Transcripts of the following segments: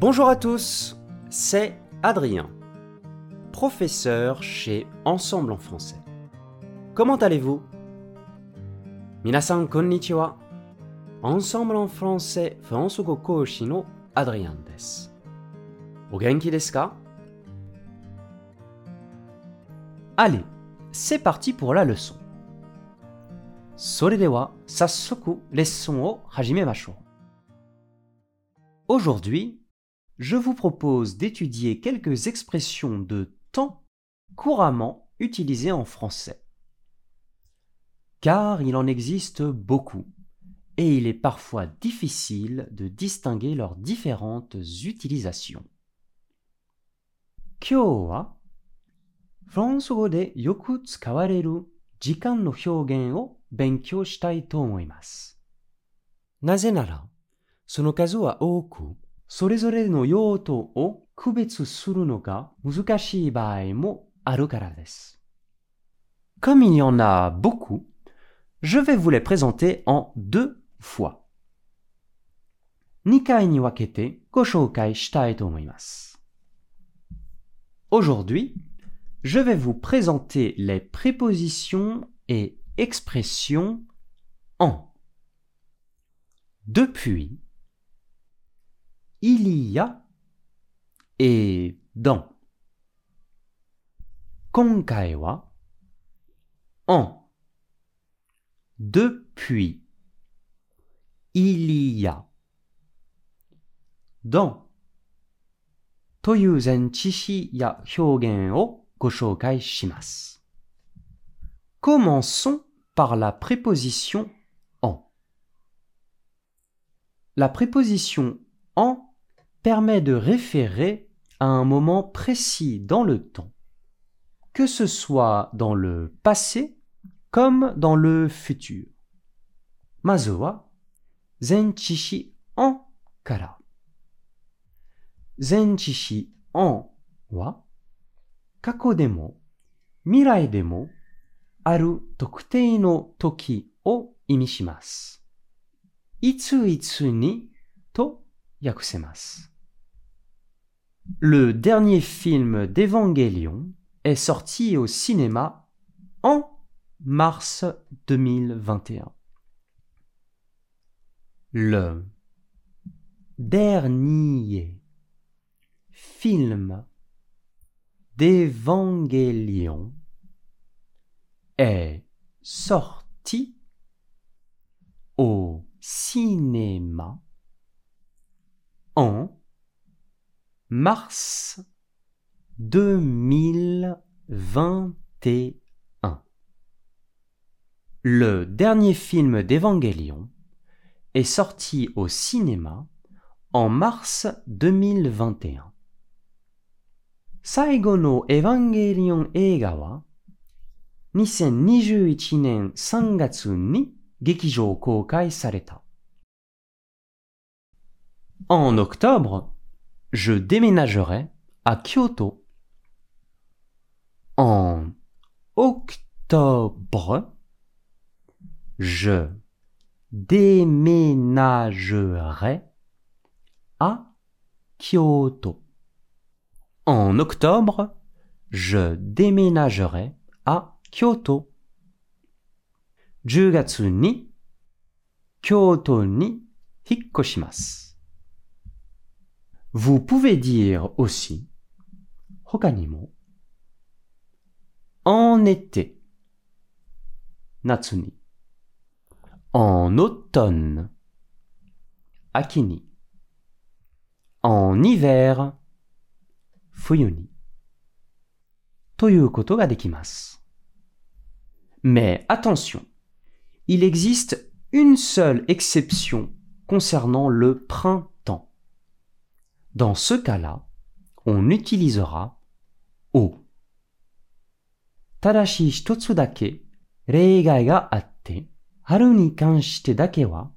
Bonjour à tous, c'est Adrien, professeur chez Ensemble en français. Comment allez-vous Minasan konnichiwa. Ensemble en français フランス語講師のアドリアンです。お元気ですか Allez, c'est parti pour la leçon. それでは早速レッスンを始めましょう。Aujourd'hui, je vous propose d'étudier quelques expressions de temps couramment utilisées en français. Car il en existe beaucoup, et il est parfois difficile de distinguer leurs différentes utilisations. Kyoa Français de yoku jikan no hyougen o benkyou shitai to omoimasu. Sono kazu wa ooku 現を勉強したいと思います。なぜなら、その数は多く、それぞれの用途を区別するのが難しい場合もあるからです。Comme il y en a beaucoup, je vais vous les présenter en deux fois. 2回に分けてご紹介したいと思います。Aujourd'hui, je vais vous présenter les prépositions et expressions en depuis, il y a et dans. 今回は en depuis il y a dans という前置詞や表現をご紹介します。Commençons par la préposition en. La préposition en permet de référer à un moment précis dans le temps, que ce soit dans le passé comme dans le futur. Mazoa, Zenchishi en kara. Zenchishi en wa kako demo mirai demo aru tokutei no toki o imi shimasu. Itsu itsu ni to yakusemasu. Le dernier film d'Evangelion est sorti au cinéma en mars 2021. Le dernier film d'Evangelion est sorti au cinéma en mars 2021. Le dernier film d'Evangelion est sorti au cinéma en mars 2021. 最後のエヴァンゲリオン映画は2021年3月に劇場公開された。En octobre, je déménagerai à Kyoto. En octobre, je déménagerai à Kyoto. En octobre, je déménagerai à Kyoto. 10月に京都に引っ越します。 vous pouvez dire aussi hokanimo en été natsuni en automne akini en hiver fuyuni toyu koto ga. Mais attention, il existe une seule exception concernant le printemps dans ce cas-là, on utilisera O. Tadashi hitotsu dake reigai ga atte, haru ni kanshite dake wa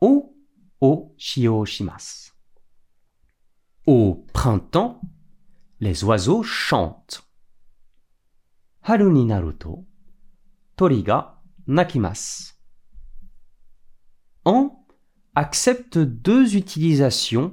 O o shiyou. Au printemps, les oiseaux chantent. Haru ni naru to tori. En accepte deux utilisations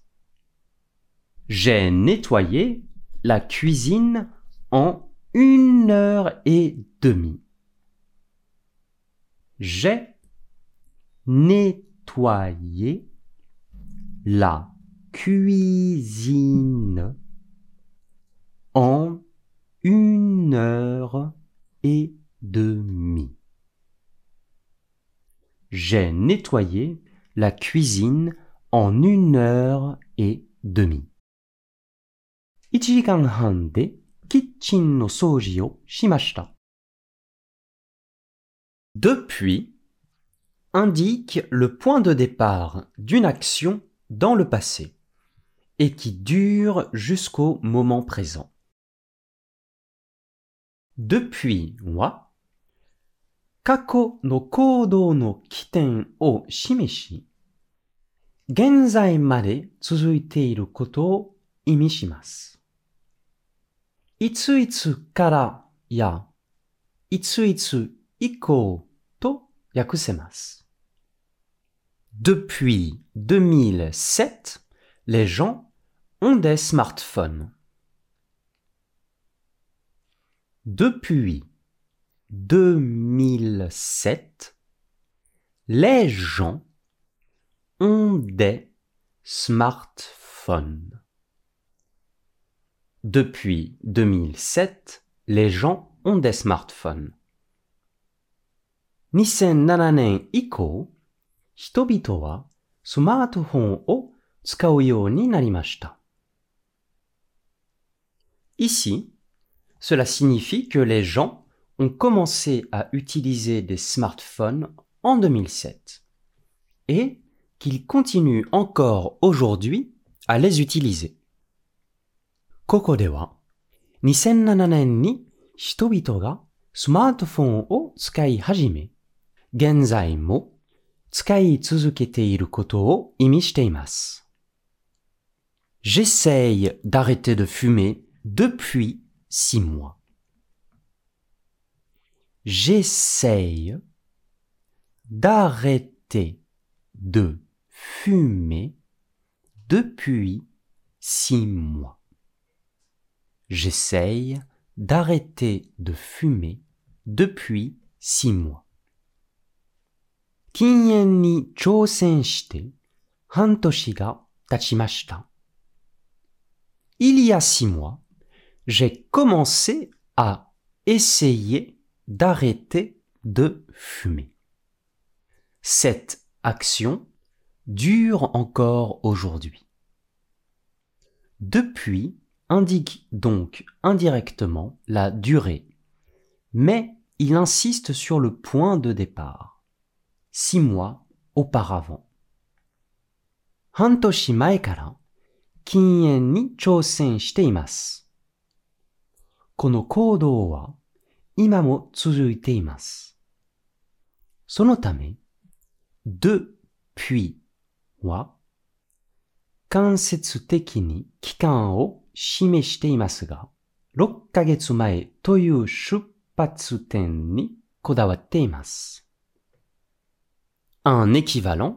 J'ai nettoyé la cuisine en une heure et demie. J'ai nettoyé la cuisine en une heure et demie. J'ai nettoyé la cuisine en une heure et demie. 1時間半でキッチンの掃除をしました。Depuis indique le point de départ d'une action dans le passé et qui dure jusqu'au moment présent. depuis は過去の行動の起点を示し、現在まで続 いていることを意味します。いついつからやいついつ以降と訳せます。Depuis 2007, les gens ont des smartphones. Depuis 2007, les gens ont des smartphones. Depuis 2007, les gens ont des smartphones. 2007年以降、人々はスマートフォンを使うようになりました。Ici, cela signifie que les gens ont commencé à utiliser des smartphones en 2007 et qu'ils continuent encore aujourd'hui à les utiliser. ここでは2007年に人々がスマートフォンを使い始め、現在も使い続けていることを意味しています。J'essaye d'arrêter de fumer depuis six mois. J'essaye d'arrêter de fumer depuis six mois. J'essaye d'arrêter de fumer depuis six mois. 禁煙に挑戦して半年が経ちました。Il y a six mois, j'ai commencé à essayer d'arrêter de fumer. Cette action dure encore aujourd'hui. Depuis indique donc indirectement la durée, mais il insiste sur le point de départ, six mois auparavant. Hantoshi mae kara kinyen ni chousen shite imasu. Kono koudou wa ima mo tsuzuite imasu. Sono tame, depuis wa kansetsu teki ni kikan o 示していますが、6ヶ月前という出発点にこだわっています。Un équivalent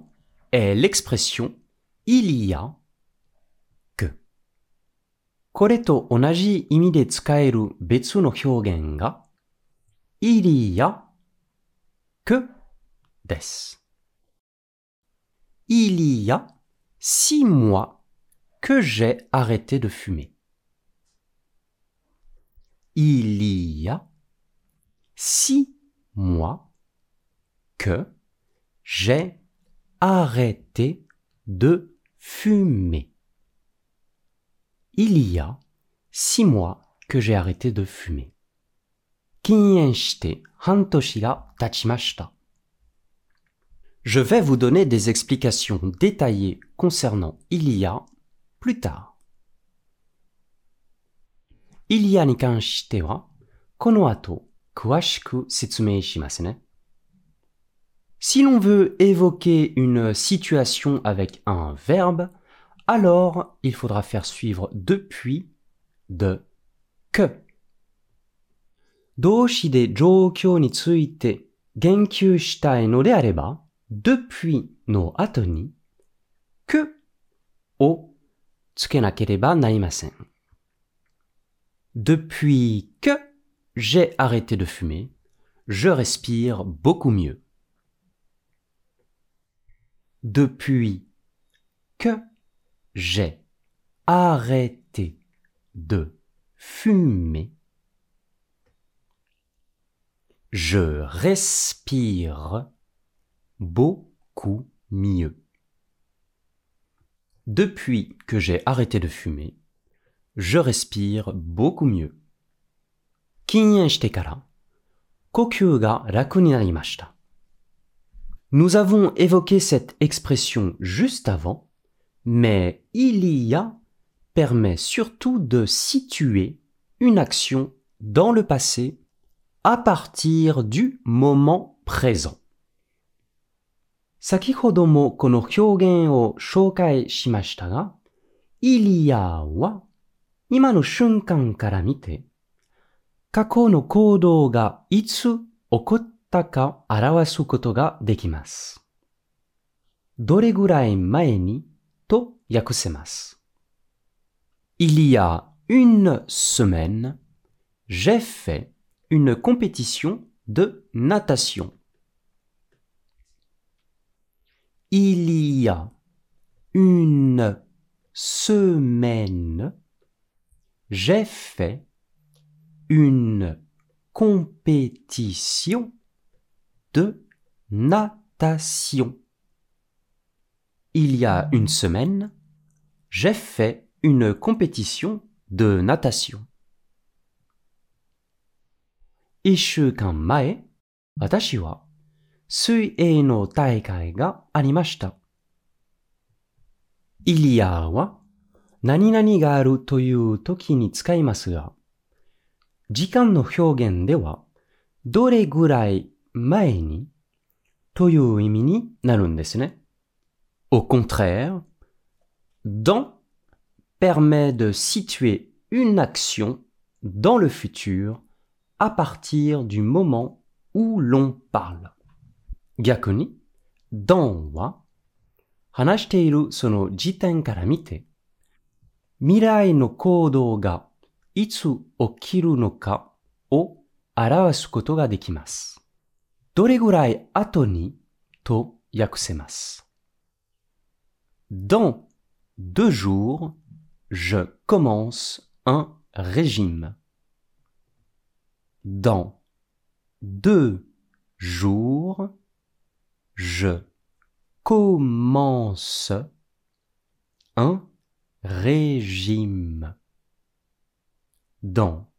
est l'expression il y a que これと同じ意味で使える別の表現が il y a que です。Il y a six mois que j'ai arrêté de fumer. Il y a six mois que j'ai arrêté de fumer. Il y a six mois que j'ai arrêté de fumer. 禁煙して半年が経ちました。Je vais vous donner des explications détaillées concernant il y a plus tard. il y a ni kanshite wa, kono ato, kuwashiku setsumei shimasu ne. Si l'on veut évoquer une situation avec un verbe, alors il faudra faire suivre depuis de que. 動詞で状況について言及したいのであれば、depuis の後に que を つけなければなりません。Depuis que j'ai arrêté de fumer, je respire beaucoup mieux. Depuis que j'ai arrêté de fumer, je respire beaucoup mieux. Depuis que j'ai arrêté de fumer, je respire beaucoup mieux. Nous avons évoqué cette expression juste avant, mais il y a permet surtout de situer une action dans le passé à partir du moment présent. 先ほどもこの表現を紹介しましたが、イリアは今の瞬間から見て、過去の行動がいつ起こったか表すことができます。どれぐらい前にと訳せます。Il y a une semaine, j'ai fait une compétition de natation. Il y a une semaine, j'ai fait une compétition de natation. Il y a une semaine, j'ai fait une compétition de natation. mae, watashi wa 水泳の大会がありました。イリアは何々があるという時に使いますが、時間の表現ではどれぐらい前にという意味になるんですね。Au contraire, dans permet de situer une action dans le futur à partir du moment où l'on parle. 逆に、ドンは、話しているその時点から見て、未来の行動がいつ起きるのかを表すことができます。どれぐらい後にと訳せます。Dans deux jours, je commence un régime. Dans deux jours, je commence un régime. Dans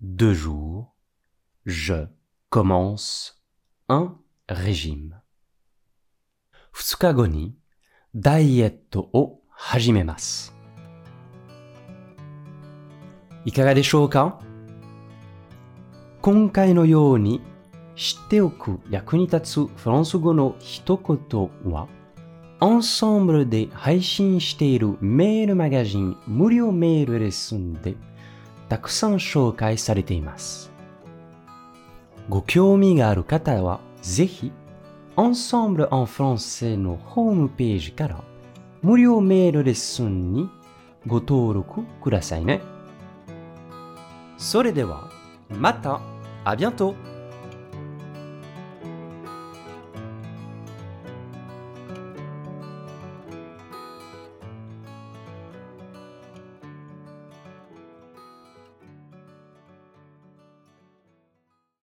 deux jours, je commence un régime. 2日後にダイエットを始めます。いかがでしょうか今回のように 知っておく役に立つフランス語の一言は、アンサンブルで配信しているメールマガジン無料メールレッスンでたくさん紹介されています。ご興味がある方はぜひ、Ensemble en français のホームページから無料メールレッスンにご登録くださいね。それでは、また、あ bientôt!